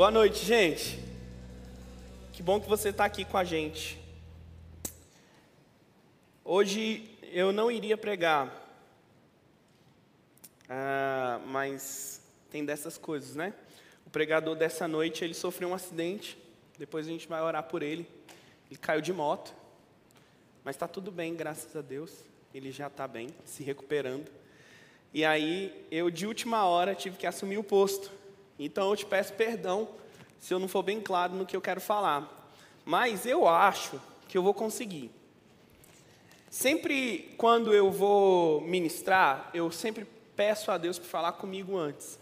Boa noite, gente. Que bom que você está aqui com a gente. Hoje eu não iria pregar, ah, mas tem dessas coisas, né? O pregador dessa noite ele sofreu um acidente. Depois a gente vai orar por ele. Ele caiu de moto, mas está tudo bem, graças a Deus. Ele já está bem, se recuperando. E aí eu de última hora tive que assumir o posto. Então eu te peço perdão se eu não for bem claro no que eu quero falar. Mas eu acho que eu vou conseguir. Sempre quando eu vou ministrar, eu sempre peço a Deus para falar comigo antes.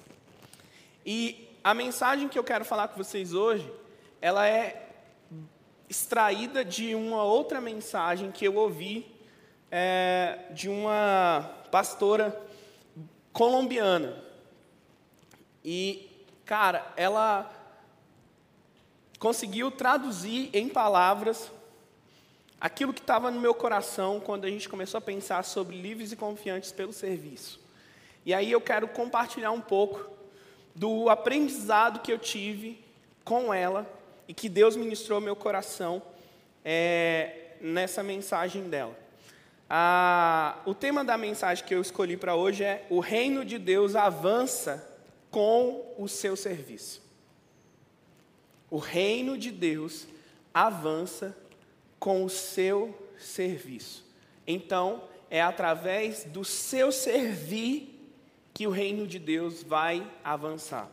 E a mensagem que eu quero falar com vocês hoje, ela é extraída de uma outra mensagem que eu ouvi é, de uma pastora colombiana. E Cara, ela conseguiu traduzir em palavras aquilo que estava no meu coração quando a gente começou a pensar sobre livres e confiantes pelo serviço. E aí eu quero compartilhar um pouco do aprendizado que eu tive com ela e que Deus ministrou meu coração é, nessa mensagem dela. Ah, o tema da mensagem que eu escolhi para hoje é: O reino de Deus avança com o seu serviço. O reino de Deus avança com o seu serviço. Então, é através do seu servir que o reino de Deus vai avançar.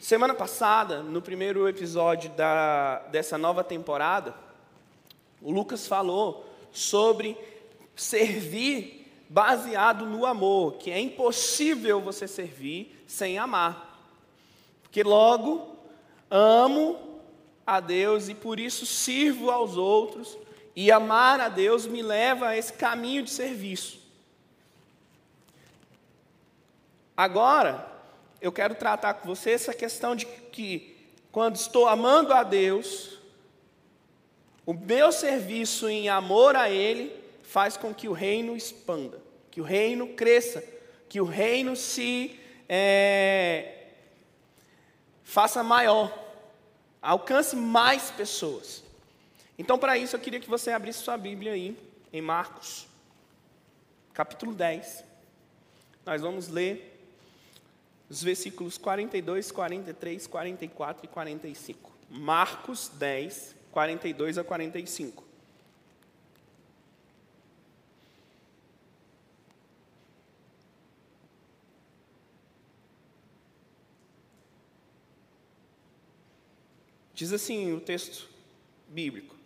Semana passada, no primeiro episódio da, dessa nova temporada, o Lucas falou sobre servir baseado no amor, que é impossível você servir sem amar. Porque logo amo a Deus e por isso sirvo aos outros, e amar a Deus me leva a esse caminho de serviço. Agora, eu quero tratar com você essa questão de que, quando estou amando a Deus, o meu serviço em amor a Ele faz com que o reino expanda, que o reino cresça, que o reino se é, faça maior, alcance mais pessoas. Então, para isso, eu queria que você abrisse sua Bíblia aí, em Marcos, capítulo 10. Nós vamos ler os versículos 42, 43, 44 e 45. Marcos 10, 42 a 45. Diz assim o texto bíblico.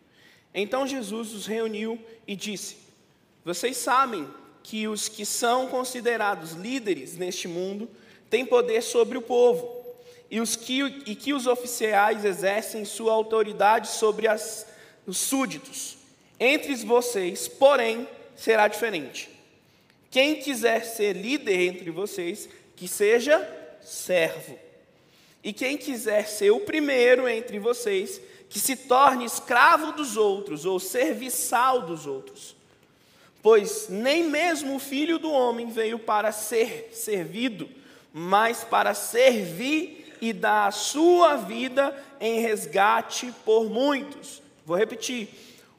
Então Jesus os reuniu e disse: Vocês sabem que os que são considerados líderes neste mundo têm poder sobre o povo, e, os que, e que os oficiais exercem sua autoridade sobre as, os súditos. Entre vocês, porém, será diferente. Quem quiser ser líder entre vocês, que seja servo. E quem quiser ser o primeiro entre vocês, que se torne escravo dos outros ou serviçal dos outros. Pois nem mesmo o filho do homem veio para ser servido, mas para servir e dar a sua vida em resgate por muitos. Vou repetir: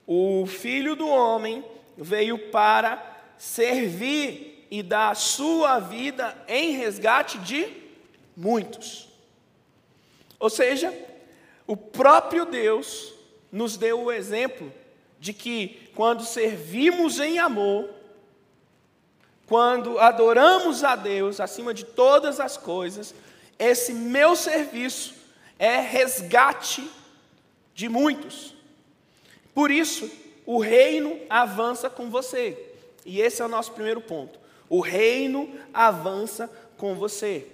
o filho do homem veio para servir e dar a sua vida em resgate de muitos. Ou seja, o próprio Deus nos deu o exemplo de que quando servimos em amor, quando adoramos a Deus acima de todas as coisas, esse meu serviço é resgate de muitos. Por isso, o reino avança com você. E esse é o nosso primeiro ponto. O reino avança com você.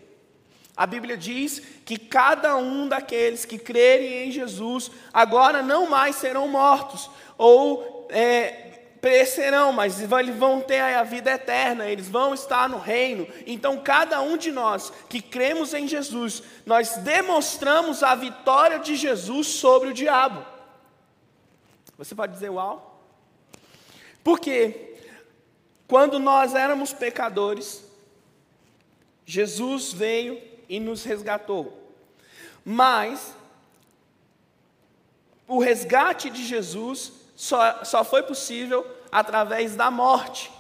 A Bíblia diz que cada um daqueles que crerem em Jesus agora não mais serão mortos ou é, perecerão, mas eles vão ter a vida eterna, eles vão estar no reino. Então, cada um de nós que cremos em Jesus, nós demonstramos a vitória de Jesus sobre o diabo. Você pode dizer uau? Porque quando nós éramos pecadores, Jesus veio e nos resgatou. Mas o resgate de Jesus só, só foi possível através da morte.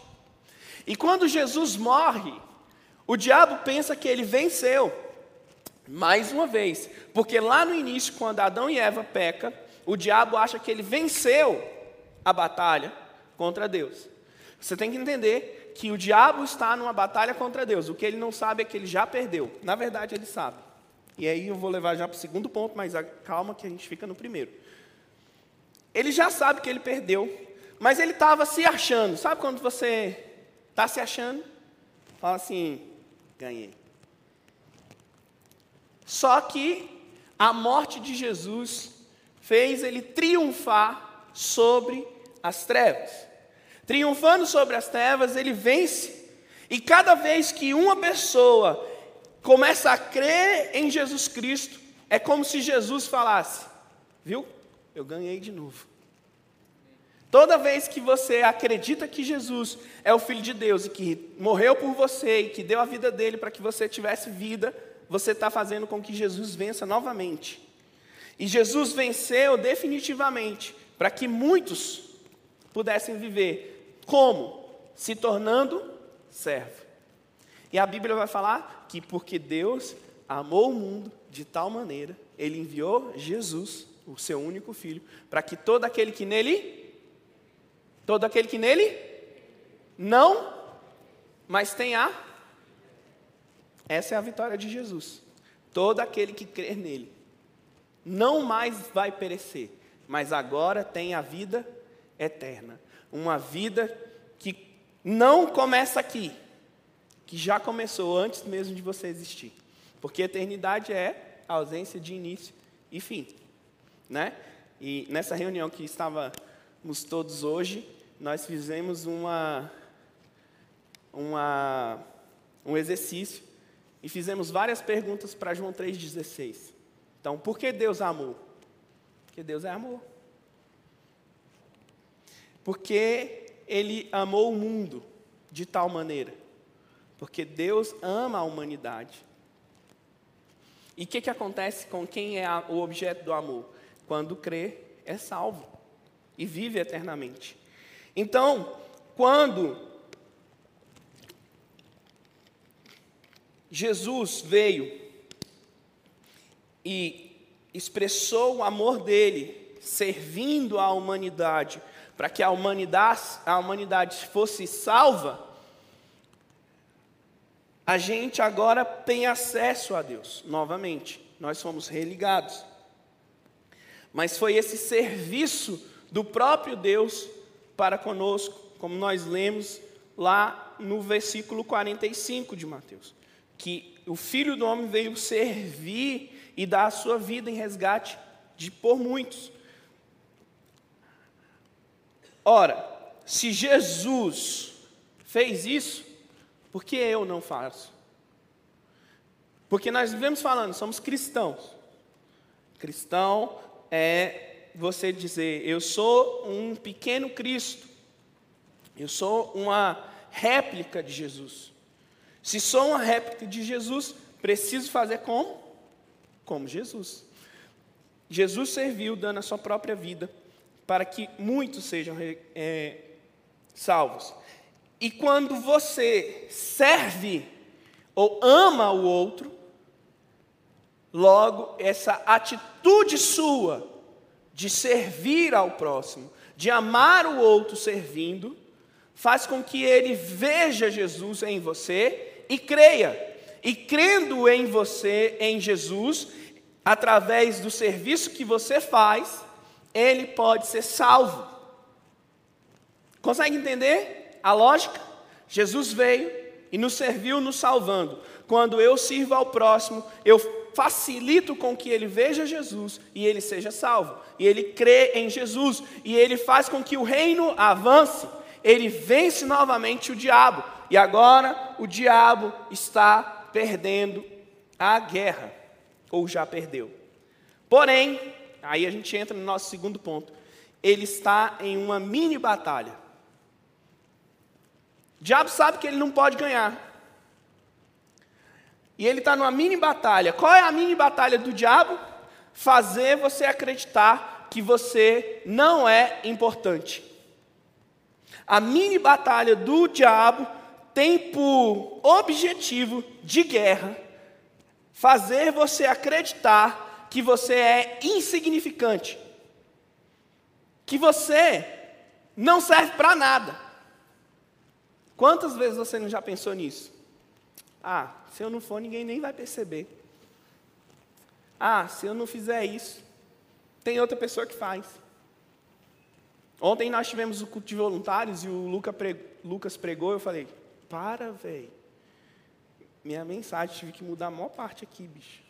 E quando Jesus morre, o diabo pensa que ele venceu. Mais uma vez, porque lá no início, quando Adão e Eva pecam, o diabo acha que ele venceu a batalha contra Deus. Você tem que entender que o diabo está numa batalha contra Deus. O que ele não sabe é que ele já perdeu. Na verdade, ele sabe. E aí eu vou levar já para o segundo ponto, mas calma que a gente fica no primeiro. Ele já sabe que ele perdeu, mas ele estava se achando. Sabe quando você está se achando? Fala assim: ganhei. Só que a morte de Jesus fez ele triunfar sobre as trevas. Triunfando sobre as trevas, ele vence. E cada vez que uma pessoa começa a crer em Jesus Cristo, é como se Jesus falasse: Viu? Eu ganhei de novo. Toda vez que você acredita que Jesus é o Filho de Deus e que morreu por você e que deu a vida dele para que você tivesse vida, você está fazendo com que Jesus vença novamente. E Jesus venceu definitivamente para que muitos pudessem viver. Como? Se tornando servo. E a Bíblia vai falar que porque Deus amou o mundo de tal maneira, ele enviou Jesus, o seu único filho, para que todo aquele que nele todo aquele que nele não, mas tem a essa é a vitória de Jesus. Todo aquele que crer nele não mais vai perecer, mas agora tem a vida eterna. Uma vida que não começa aqui, que já começou antes mesmo de você existir. Porque eternidade é ausência de início e fim. Né? E nessa reunião que estávamos todos hoje, nós fizemos uma, uma, um exercício e fizemos várias perguntas para João 3,16. Então, por que Deus amou? Porque Deus é amor. Porque Ele amou o mundo de tal maneira. Porque Deus ama a humanidade. E o que, que acontece com quem é o objeto do amor? Quando crê, é salvo e vive eternamente. Então, quando Jesus veio e expressou o amor dele, servindo a humanidade, para que a humanidade, a humanidade fosse salva, a gente agora tem acesso a Deus, novamente, nós somos religados. Mas foi esse serviço do próprio Deus para conosco, como nós lemos lá no versículo 45 de Mateus, que o Filho do Homem veio servir e dar a sua vida em resgate de por muitos. Ora, se Jesus fez isso, por que eu não faço? Porque nós vivemos falando, somos cristãos. Cristão é você dizer, eu sou um pequeno Cristo, eu sou uma réplica de Jesus. Se sou uma réplica de Jesus, preciso fazer como? como Jesus. Jesus serviu dando a sua própria vida para que muitos sejam é, salvos. E quando você serve ou ama o outro, logo essa atitude sua de servir ao próximo, de amar o outro servindo, faz com que ele veja Jesus em você e creia e crendo em você, em Jesus, através do serviço que você faz, ele pode ser salvo. Consegue entender a lógica? Jesus veio e nos serviu nos salvando. Quando eu sirvo ao próximo, eu facilito com que ele veja Jesus e ele seja salvo. E ele crê em Jesus e ele faz com que o reino avance. Ele vence novamente o diabo. E agora o diabo está perdendo a guerra, ou já perdeu. Porém, aí a gente entra no nosso segundo ponto. Ele está em uma mini batalha. O diabo sabe que ele não pode ganhar. E ele está numa mini batalha. Qual é a mini batalha do diabo? Fazer você acreditar que você não é importante. A mini batalha do diabo tem por objetivo de guerra fazer você acreditar que você é insignificante, que você não serve para nada. Quantas vezes você não já pensou nisso? Ah, se eu não for, ninguém nem vai perceber. Ah, se eu não fizer isso, tem outra pessoa que faz. Ontem nós tivemos o culto de voluntários e o Lucas pregou, eu falei, para, velho. Minha mensagem, tive que mudar a maior parte aqui, bicho.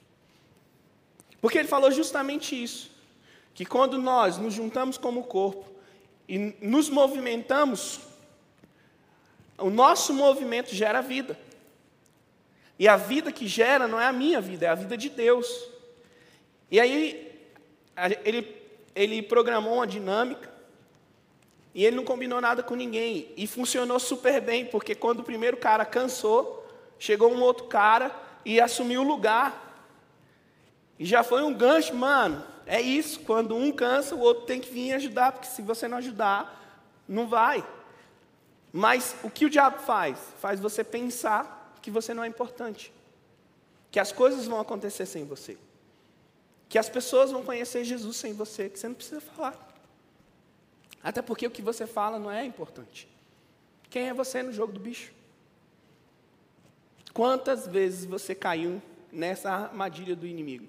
Porque ele falou justamente isso. Que quando nós nos juntamos como corpo e nos movimentamos, o nosso movimento gera vida. E a vida que gera não é a minha vida, é a vida de Deus. E aí, ele, ele programou uma dinâmica e ele não combinou nada com ninguém. E funcionou super bem, porque quando o primeiro cara cansou, chegou um outro cara e assumiu o lugar. E já foi um gancho, mano. É isso, quando um cansa, o outro tem que vir ajudar, porque se você não ajudar, não vai. Mas o que o diabo faz? Faz você pensar que você não é importante. Que as coisas vão acontecer sem você. Que as pessoas vão conhecer Jesus sem você, que você não precisa falar. Até porque o que você fala não é importante. Quem é você no jogo do bicho? Quantas vezes você caiu nessa armadilha do inimigo?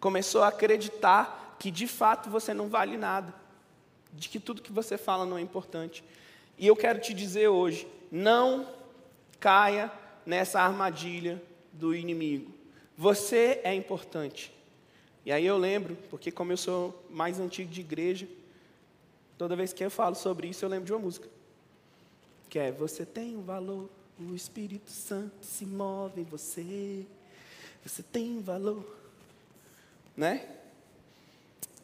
Começou a acreditar que de fato você não vale nada, de que tudo que você fala não é importante. E eu quero te dizer hoje: não caia nessa armadilha do inimigo. Você é importante. E aí eu lembro, porque como eu sou mais antigo de igreja, Toda vez que eu falo sobre isso, eu lembro de uma música. Que é Você tem um valor, o Espírito Santo se move em você. Você tem um valor. Né?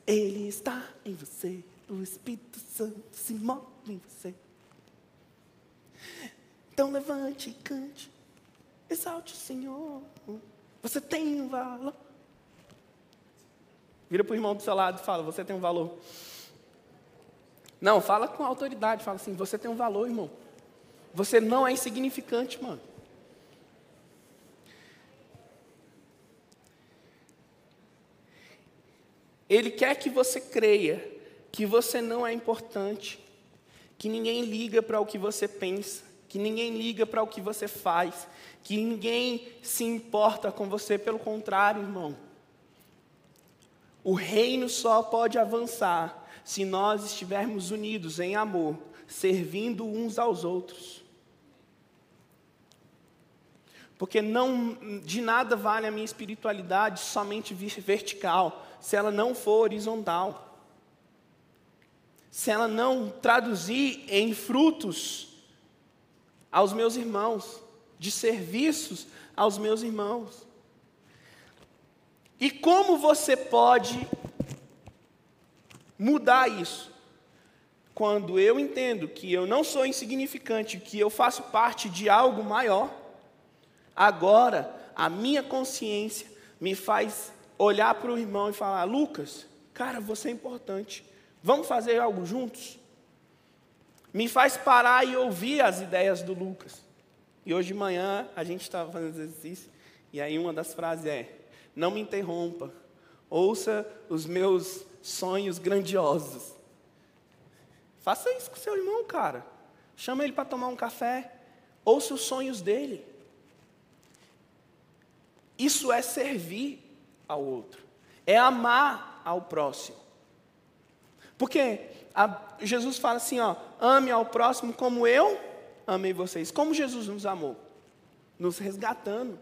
Ele está em você. O Espírito Santo se move em você. Então levante e cante. Exalte o Senhor. Você tem um valor. Vira para o irmão do seu lado e fala: Você tem um valor. Não, fala com autoridade, fala assim: você tem um valor, irmão. Você não é insignificante, mano. Ele quer que você creia que você não é importante, que ninguém liga para o que você pensa, que ninguém liga para o que você faz, que ninguém se importa com você, pelo contrário, irmão. O reino só pode avançar se nós estivermos unidos em amor, servindo uns aos outros. Porque não de nada vale a minha espiritualidade somente vertical, se ela não for horizontal. Se ela não traduzir em frutos aos meus irmãos, de serviços aos meus irmãos. E como você pode mudar isso. Quando eu entendo que eu não sou insignificante, que eu faço parte de algo maior, agora a minha consciência me faz olhar para o irmão e falar: Lucas, cara, você é importante, vamos fazer algo juntos? Me faz parar e ouvir as ideias do Lucas. E hoje de manhã a gente estava fazendo exercício, e aí uma das frases é: Não me interrompa, ouça os meus sonhos grandiosos. Faça isso com seu irmão, cara. Chama ele para tomar um café. Ouça os sonhos dele. Isso é servir ao outro. É amar ao próximo. Porque a, Jesus fala assim, ó, ame ao próximo como eu amei vocês. Como Jesus nos amou? Nos resgatando.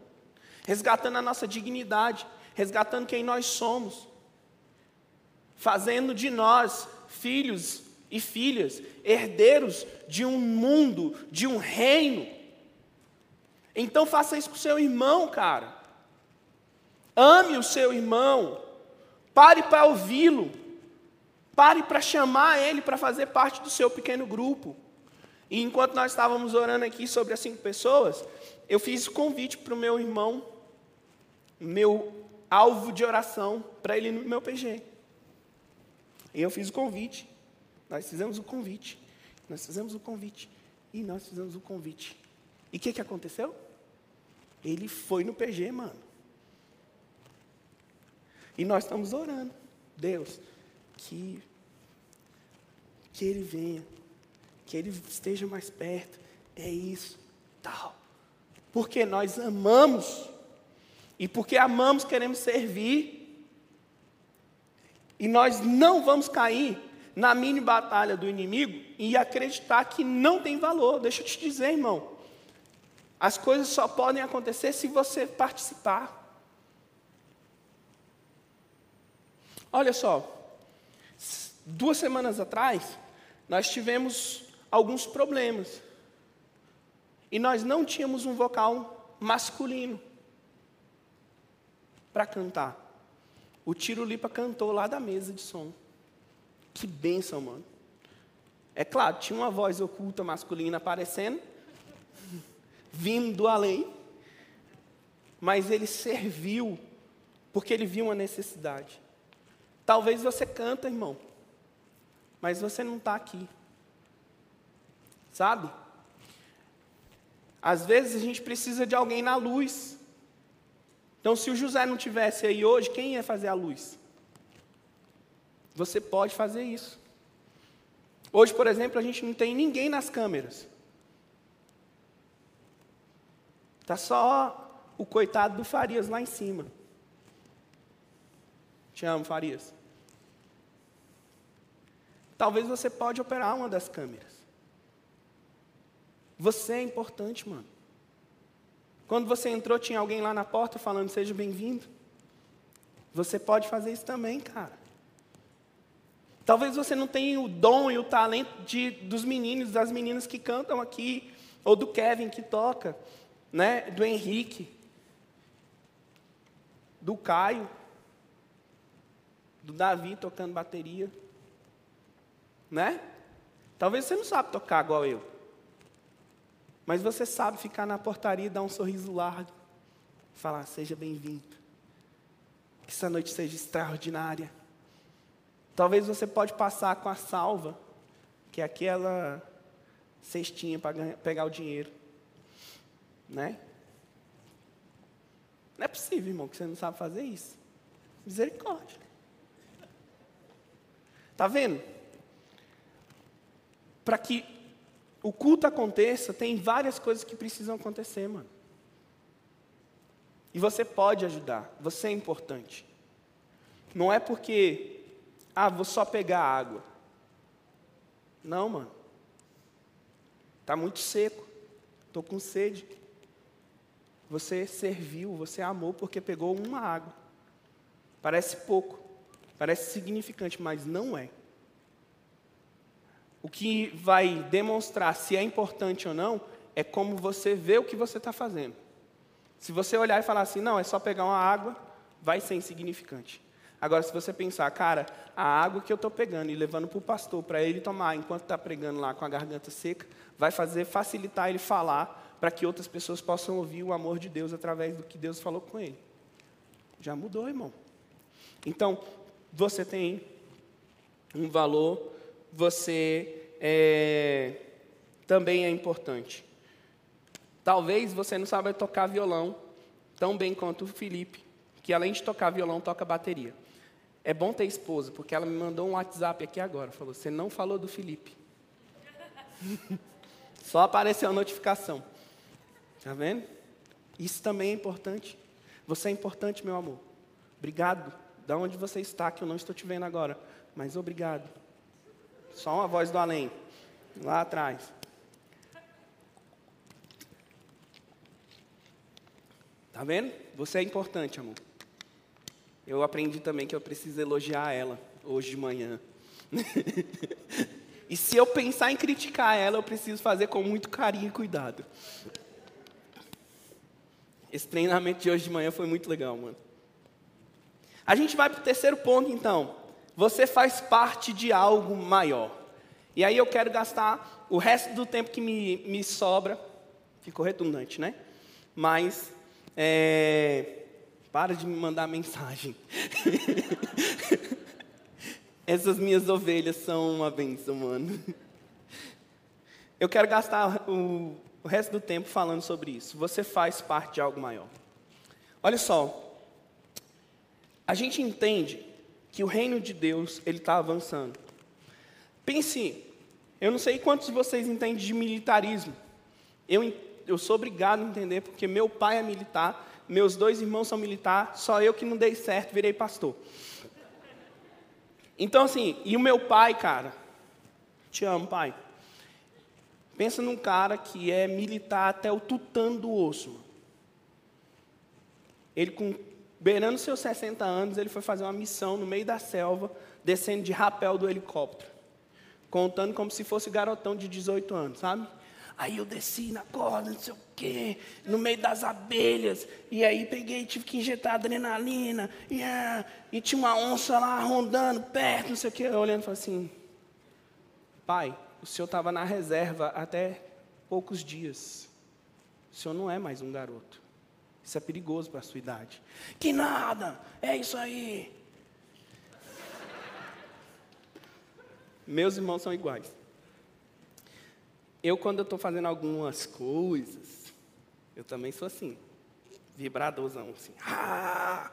Resgatando a nossa dignidade. Resgatando quem nós somos fazendo de nós filhos e filhas, herdeiros de um mundo, de um reino. Então faça isso com seu irmão, cara. Ame o seu irmão. Pare para ouvi-lo. Pare para chamar ele para fazer parte do seu pequeno grupo. E enquanto nós estávamos orando aqui sobre as cinco pessoas, eu fiz o convite para o meu irmão meu alvo de oração para ele no meu PG. E eu fiz o convite. Nós fizemos o convite. Nós fizemos o convite. E nós fizemos o convite. E o que, que aconteceu? Ele foi no PG, mano. E nós estamos orando. Deus, que, que ele venha. Que ele esteja mais perto. É isso. Tal. Porque nós amamos. E porque amamos, queremos servir. E nós não vamos cair na mini batalha do inimigo e acreditar que não tem valor. Deixa eu te dizer, irmão. As coisas só podem acontecer se você participar. Olha só, duas semanas atrás, nós tivemos alguns problemas. E nós não tínhamos um vocal masculino para cantar. O Tiro Lipa cantou lá da mesa de som. Que bênção, mano. É claro, tinha uma voz oculta masculina aparecendo, vindo do além, mas ele serviu porque ele viu uma necessidade. Talvez você canta, irmão, mas você não está aqui. Sabe? Às vezes a gente precisa de alguém na luz então, se o José não tivesse aí hoje, quem ia fazer a luz? Você pode fazer isso. Hoje, por exemplo, a gente não tem ninguém nas câmeras. Está só o coitado do Farias lá em cima. Te amo, Farias. Talvez você pode operar uma das câmeras. Você é importante, mano. Quando você entrou, tinha alguém lá na porta falando: Seja bem-vindo. Você pode fazer isso também, cara. Talvez você não tenha o dom e o talento de, dos meninos, das meninas que cantam aqui, ou do Kevin que toca, né? do Henrique, do Caio, do Davi tocando bateria. Né? Talvez você não sabe tocar igual eu. Mas você sabe ficar na portaria e dar um sorriso largo. Falar, seja bem-vindo. Que essa noite seja extraordinária. Talvez você pode passar com a salva, que é aquela cestinha para pegar o dinheiro. Né? Não é possível, irmão, que você não sabe fazer isso. Misericórdia. Está vendo? Para que o culto aconteça, tem várias coisas que precisam acontecer, mano. E você pode ajudar, você é importante. Não é porque, ah, vou só pegar água. Não, mano. Está muito seco, estou com sede. Você serviu, você amou porque pegou uma água. Parece pouco, parece significante, mas não é. O que vai demonstrar se é importante ou não é como você vê o que você está fazendo. Se você olhar e falar assim, não, é só pegar uma água, vai ser insignificante. Agora, se você pensar, cara, a água que eu estou pegando e levando para o pastor para ele tomar enquanto está pregando lá com a garganta seca, vai fazer facilitar ele falar para que outras pessoas possam ouvir o amor de Deus através do que Deus falou com ele. Já mudou, irmão. Então, você tem um valor você é, também é importante. Talvez você não saiba tocar violão tão bem quanto o Felipe, que além de tocar violão, toca bateria. É bom ter esposa, porque ela me mandou um WhatsApp aqui agora. Falou: Você não falou do Felipe. Só apareceu a notificação. Está vendo? Isso também é importante. Você é importante, meu amor. Obrigado. Da onde você está, que eu não estou te vendo agora. Mas obrigado. Só uma voz do além, lá atrás. Tá vendo? Você é importante, amor. Eu aprendi também que eu preciso elogiar ela hoje de manhã. e se eu pensar em criticar ela, eu preciso fazer com muito carinho e cuidado. Esse treinamento de hoje de manhã foi muito legal, mano. A gente vai para o terceiro ponto, então. Você faz parte de algo maior. E aí eu quero gastar o resto do tempo que me, me sobra, ficou redundante, né? Mas, é, Para de me mandar mensagem. Essas minhas ovelhas são uma benção, mano. Eu quero gastar o, o resto do tempo falando sobre isso. Você faz parte de algo maior. Olha só, a gente entende que o reino de Deus ele está avançando. Pense, eu não sei quantos de vocês entendem de militarismo. Eu, eu sou obrigado a entender porque meu pai é militar, meus dois irmãos são militares, só eu que não dei certo, virei pastor. Então, assim, e o meu pai, cara, te amo, pai. Pensa num cara que é militar até o tutano do osso. Ele, com, beirando seus 60 anos, ele foi fazer uma missão no meio da selva, descendo de rapel do helicóptero. Contando como se fosse garotão de 18 anos, sabe? Aí eu desci na corda, não sei o quê, no meio das abelhas. E aí peguei, tive que injetar adrenalina. E, ah, e tinha uma onça lá rondando perto, não sei o quê. Olhando e falei assim: Pai, o senhor estava na reserva até poucos dias. O senhor não é mais um garoto. Isso é perigoso para a sua idade. Que nada, é isso aí. Meus irmãos são iguais. Eu, quando eu estou fazendo algumas coisas, eu também sou assim, vibradorzão, assim. Ah,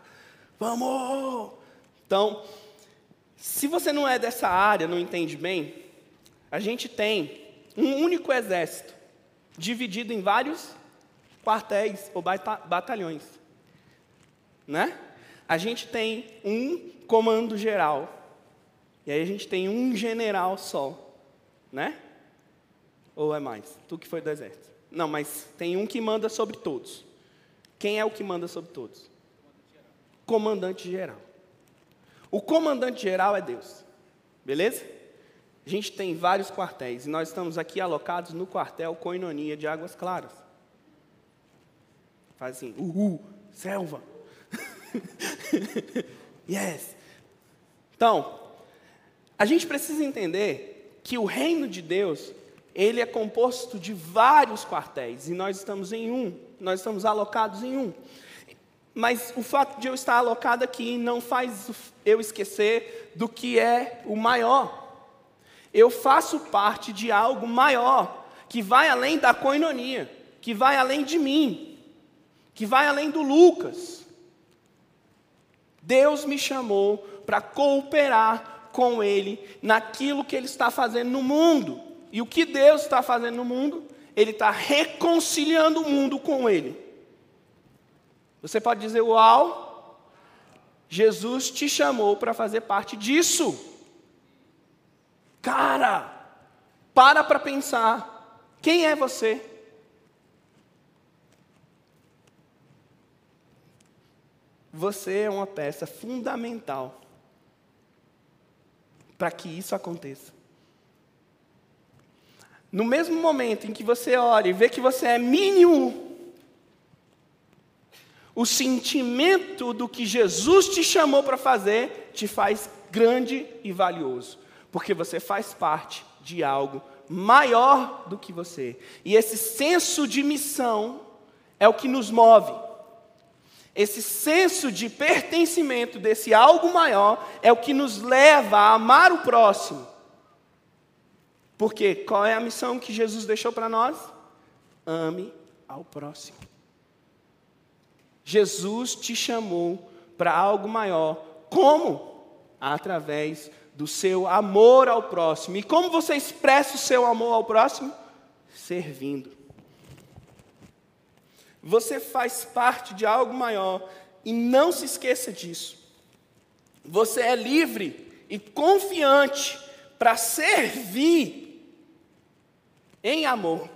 vamos! Então, se você não é dessa área, não entende bem, a gente tem um único exército, dividido em vários quartéis ou batalhões. Né? A gente tem um comando geral. E aí a gente tem um general só. Né? Ou é mais? Tu que foi do exército. Não, mas tem um que manda sobre todos. Quem é o que manda sobre todos? Comandante geral. O comandante geral é Deus. Beleza? A gente tem vários quartéis e nós estamos aqui alocados no quartel Coinonia de Águas Claras. Faz assim, uhul, selva. yes. Então, a gente precisa entender que o reino de Deus, ele é composto de vários quartéis e nós estamos em um, nós estamos alocados em um. Mas o fato de eu estar alocado aqui não faz eu esquecer do que é o maior. Eu faço parte de algo maior, que vai além da coinonia, que vai além de mim, que vai além do Lucas. Deus me chamou para cooperar com Ele naquilo que Ele está fazendo no mundo. E o que Deus está fazendo no mundo? Ele está reconciliando o mundo com Ele. Você pode dizer, uau, Jesus te chamou para fazer parte disso. Cara, para para pensar. Quem é você? Você é uma peça fundamental para que isso aconteça. No mesmo momento em que você ora e vê que você é mínimo, o sentimento do que Jesus te chamou para fazer te faz grande e valioso porque você faz parte de algo maior do que você. E esse senso de missão é o que nos move. Esse senso de pertencimento desse algo maior é o que nos leva a amar o próximo. Porque qual é a missão que Jesus deixou para nós? Ame ao próximo. Jesus te chamou para algo maior. Como? Através do seu amor ao próximo. E como você expressa o seu amor ao próximo? Servindo. Você faz parte de algo maior e não se esqueça disso. Você é livre e confiante para servir em amor,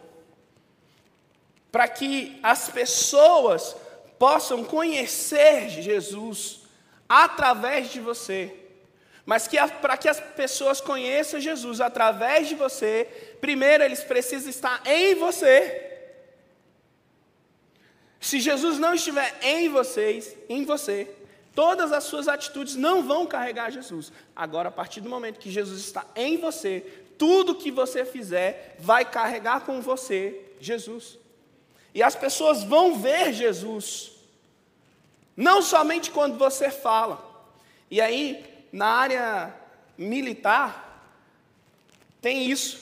para que as pessoas possam conhecer Jesus através de você. Mas que para que as pessoas conheçam Jesus através de você, primeiro eles precisam estar em você. Se Jesus não estiver em vocês, em você, todas as suas atitudes não vão carregar Jesus. Agora, a partir do momento que Jesus está em você, tudo que você fizer vai carregar com você Jesus. E as pessoas vão ver Jesus Não somente quando você fala. E aí, na área militar, tem isso.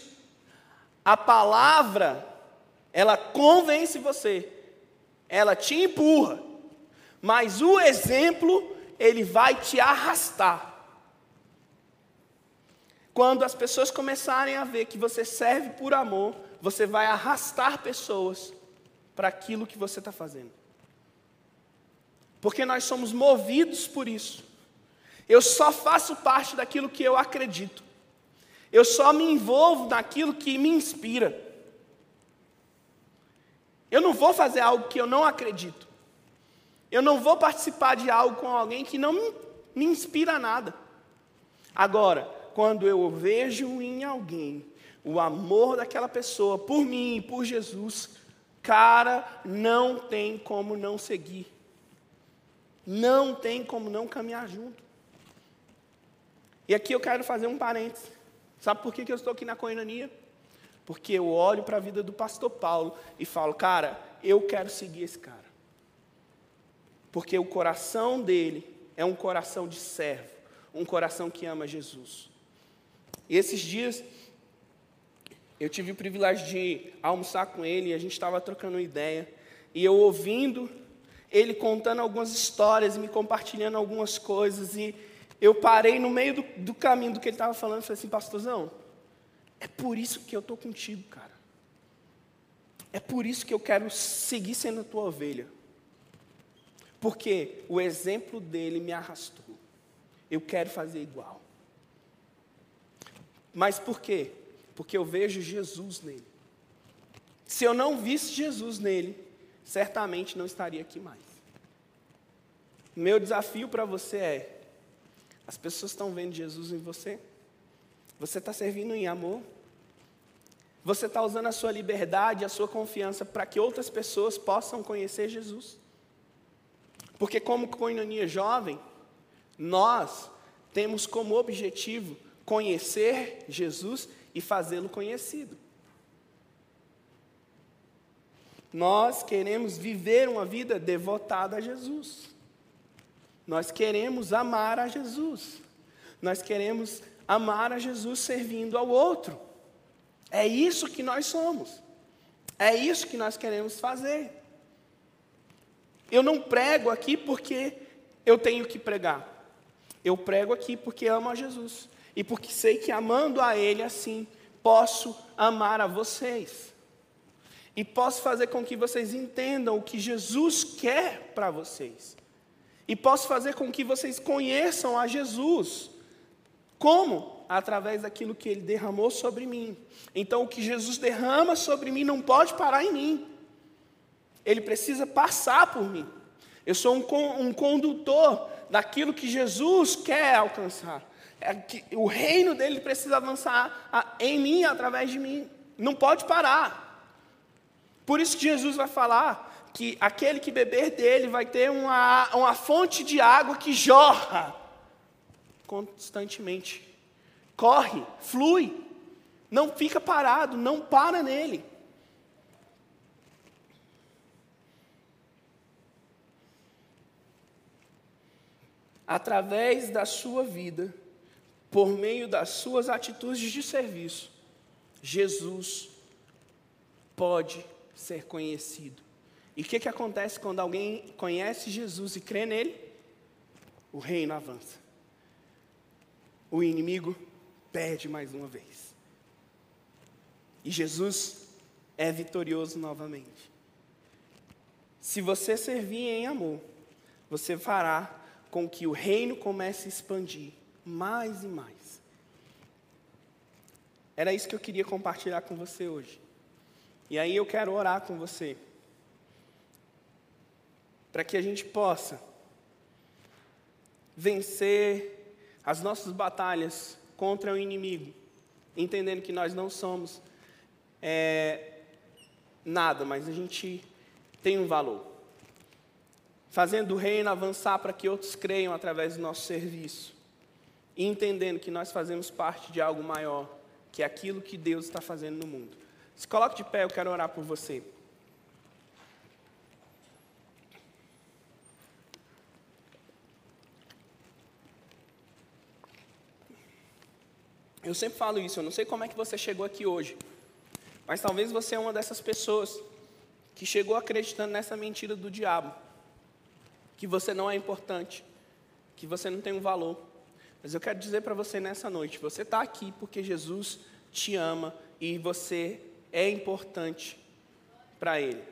A palavra, ela convence você, ela te empurra, mas o exemplo, ele vai te arrastar. Quando as pessoas começarem a ver que você serve por amor, você vai arrastar pessoas para aquilo que você está fazendo. Porque nós somos movidos por isso. Eu só faço parte daquilo que eu acredito. Eu só me envolvo naquilo que me inspira. Eu não vou fazer algo que eu não acredito. Eu não vou participar de algo com alguém que não me, inspira nada. Agora, quando eu vejo em alguém o amor daquela pessoa por mim e por Jesus, cara, não tem como não seguir. Não tem como não caminhar junto. E aqui eu quero fazer um parênteses. Sabe por que eu estou aqui na coinonia? Porque eu olho para a vida do pastor Paulo e falo, cara, eu quero seguir esse cara. Porque o coração dele é um coração de servo, um coração que ama Jesus. E esses dias eu tive o privilégio de almoçar com ele e a gente estava trocando ideia. E eu ouvindo ele contando algumas histórias, me compartilhando algumas coisas. E eu parei no meio do, do caminho do que ele estava falando e falei assim, pastorzão, é por isso que eu estou contigo, cara. É por isso que eu quero seguir sendo a tua ovelha. Porque o exemplo dele me arrastou. Eu quero fazer igual. Mas por quê? porque eu vejo Jesus nele. Se eu não visse Jesus nele, certamente não estaria aqui mais. Meu desafio para você é: as pessoas estão vendo Jesus em você? Você está servindo em amor? Você está usando a sua liberdade, a sua confiança para que outras pessoas possam conhecer Jesus? Porque, como coinonia jovem, nós temos como objetivo conhecer Jesus e fazê-lo conhecido. Nós queremos viver uma vida devotada a Jesus. Nós queremos amar a Jesus. Nós queremos amar a Jesus servindo ao outro. É isso que nós somos. É isso que nós queremos fazer. Eu não prego aqui porque eu tenho que pregar. Eu prego aqui porque amo a Jesus e porque sei que amando a Ele assim, posso amar a vocês. E posso fazer com que vocês entendam o que Jesus quer para vocês. E posso fazer com que vocês conheçam a Jesus. Como? Através daquilo que Ele derramou sobre mim. Então, o que Jesus derrama sobre mim não pode parar em mim. Ele precisa passar por mim. Eu sou um, um condutor daquilo que Jesus quer alcançar é que o reino dele precisa avançar em mim, através de mim. Não pode parar. Por isso que Jesus vai falar que aquele que beber dele vai ter uma, uma fonte de água que jorra constantemente. Corre, flui. Não fica parado, não para nele. Através da sua vida, por meio das suas atitudes de serviço, Jesus pode ser conhecido. E o que, que acontece quando alguém conhece Jesus e crê nele? O reino avança. O inimigo perde mais uma vez. E Jesus é vitorioso novamente. Se você servir em amor, você fará com que o reino comece a expandir mais e mais. Era isso que eu queria compartilhar com você hoje. E aí eu quero orar com você. Para que a gente possa vencer as nossas batalhas contra o inimigo, entendendo que nós não somos é, nada, mas a gente tem um valor. Fazendo o reino avançar para que outros creiam através do nosso serviço e entendendo que nós fazemos parte de algo maior, que é aquilo que Deus está fazendo no mundo. Se coloque de pé, eu quero orar por você. Eu sempre falo isso, eu não sei como é que você chegou aqui hoje, mas talvez você é uma dessas pessoas que chegou acreditando nessa mentira do diabo, que você não é importante, que você não tem um valor. Mas eu quero dizer para você nessa noite: você está aqui porque Jesus te ama e você é importante para Ele.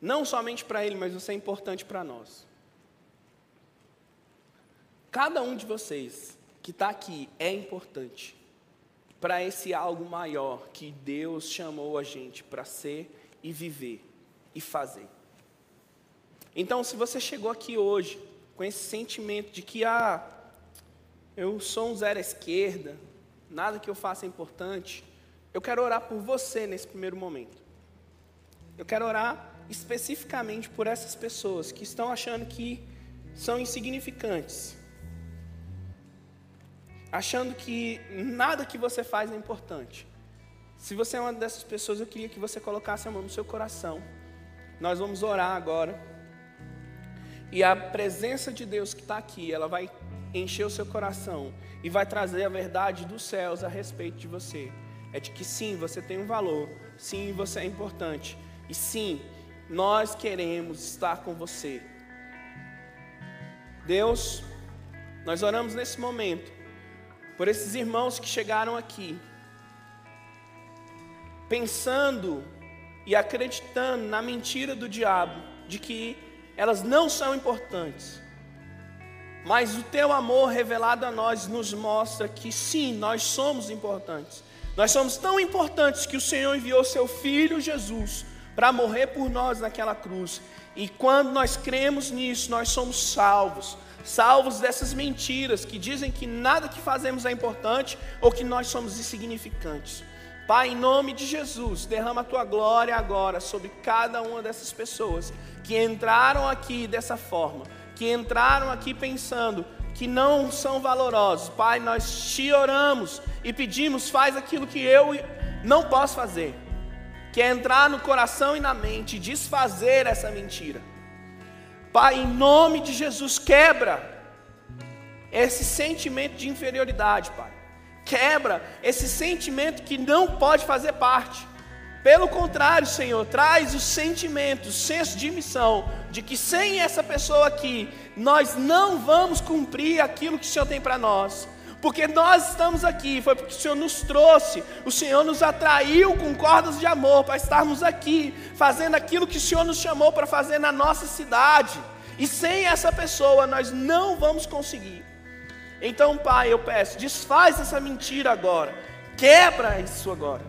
Não somente para Ele, mas você é importante para nós. Cada um de vocês que está aqui é importante para esse algo maior que Deus chamou a gente para ser e viver e fazer. Então, se você chegou aqui hoje com esse sentimento de que ah, eu sou um zero à esquerda, nada que eu faça é importante, eu quero orar por você nesse primeiro momento. Eu quero orar especificamente por essas pessoas que estão achando que são insignificantes, achando que nada que você faz é importante. Se você é uma dessas pessoas, eu queria que você colocasse a mão no seu coração. Nós vamos orar agora. E a presença de Deus que está aqui, ela vai encher o seu coração e vai trazer a verdade dos céus a respeito de você. É de que sim, você tem um valor, sim, você é importante, e sim, nós queremos estar com você. Deus, nós oramos nesse momento por esses irmãos que chegaram aqui, pensando e acreditando na mentira do diabo, de que elas não são importantes. Mas o teu amor revelado a nós nos mostra que sim, nós somos importantes. Nós somos tão importantes que o Senhor enviou seu filho Jesus para morrer por nós naquela cruz. E quando nós cremos nisso, nós somos salvos salvos dessas mentiras que dizem que nada que fazemos é importante ou que nós somos insignificantes. Pai, em nome de Jesus, derrama a tua glória agora sobre cada uma dessas pessoas que entraram aqui dessa forma, que entraram aqui pensando que não são valorosos. Pai, nós te oramos e pedimos, faz aquilo que eu não posso fazer, que é entrar no coração e na mente desfazer essa mentira. Pai, em nome de Jesus, quebra esse sentimento de inferioridade, Pai. Quebra esse sentimento que não pode fazer parte. Pelo contrário, Senhor, traz o sentimento, o senso de missão, de que sem essa pessoa aqui, nós não vamos cumprir aquilo que o Senhor tem para nós. Porque nós estamos aqui, foi porque o Senhor nos trouxe, o Senhor nos atraiu com cordas de amor para estarmos aqui, fazendo aquilo que o Senhor nos chamou para fazer na nossa cidade. E sem essa pessoa nós não vamos conseguir. Então, Pai, eu peço, desfaz essa mentira agora, quebra isso agora,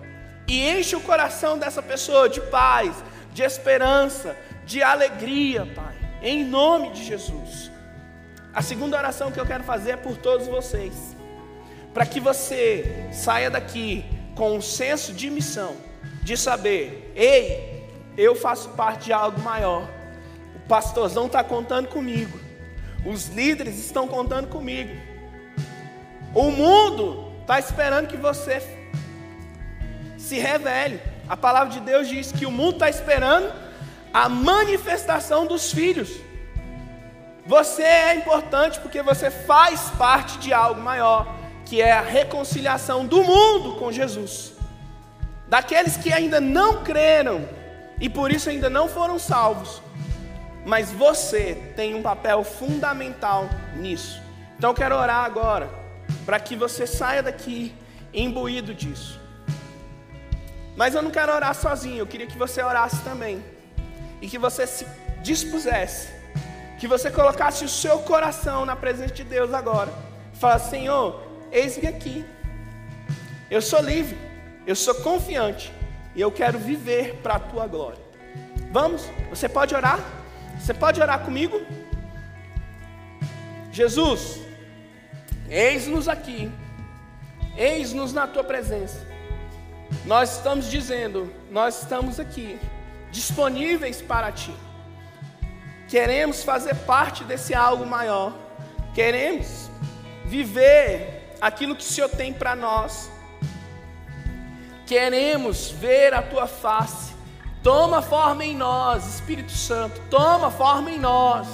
e enche o coração dessa pessoa de paz, de esperança, de alegria, Pai, em nome de Jesus. A segunda oração que eu quero fazer é por todos vocês para que você saia daqui com um senso de missão, de saber, ei, eu faço parte de algo maior. O pastorzão está contando comigo, os líderes estão contando comigo, o mundo está esperando que você se revele. A palavra de Deus diz que o mundo está esperando a manifestação dos filhos. Você é importante porque você faz parte de algo maior que é a reconciliação do mundo com Jesus. Daqueles que ainda não creram e por isso ainda não foram salvos. Mas você tem um papel fundamental nisso. Então eu quero orar agora para que você saia daqui imbuído disso. Mas eu não quero orar sozinho, eu queria que você orasse também. E que você se dispusesse, que você colocasse o seu coração na presença de Deus agora. Fala, Senhor, Eis-me aqui. Eu sou livre, eu sou confiante e eu quero viver para a tua glória. Vamos? Você pode orar? Você pode orar comigo? Jesus, eis-nos aqui, eis-nos na tua presença. Nós estamos dizendo, nós estamos aqui, disponíveis para ti. Queremos fazer parte desse algo maior, queremos viver aquilo que o Senhor tem para nós. Queremos ver a tua face. Toma forma em nós, Espírito Santo, toma forma em nós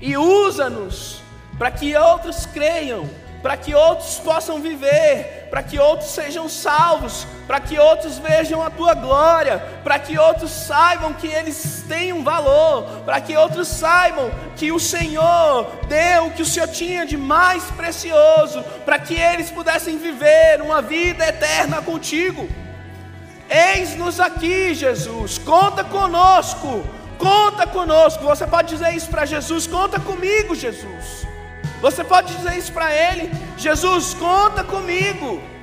e usa-nos para que outros creiam para que outros possam viver, para que outros sejam salvos, para que outros vejam a tua glória, para que outros saibam que eles têm um valor, para que outros saibam que o Senhor deu o que o Senhor tinha de mais precioso, para que eles pudessem viver uma vida eterna contigo. Eis-nos aqui, Jesus, conta conosco, conta conosco. Você pode dizer isso para Jesus: conta comigo, Jesus. Você pode dizer isso para Ele: Jesus, conta comigo.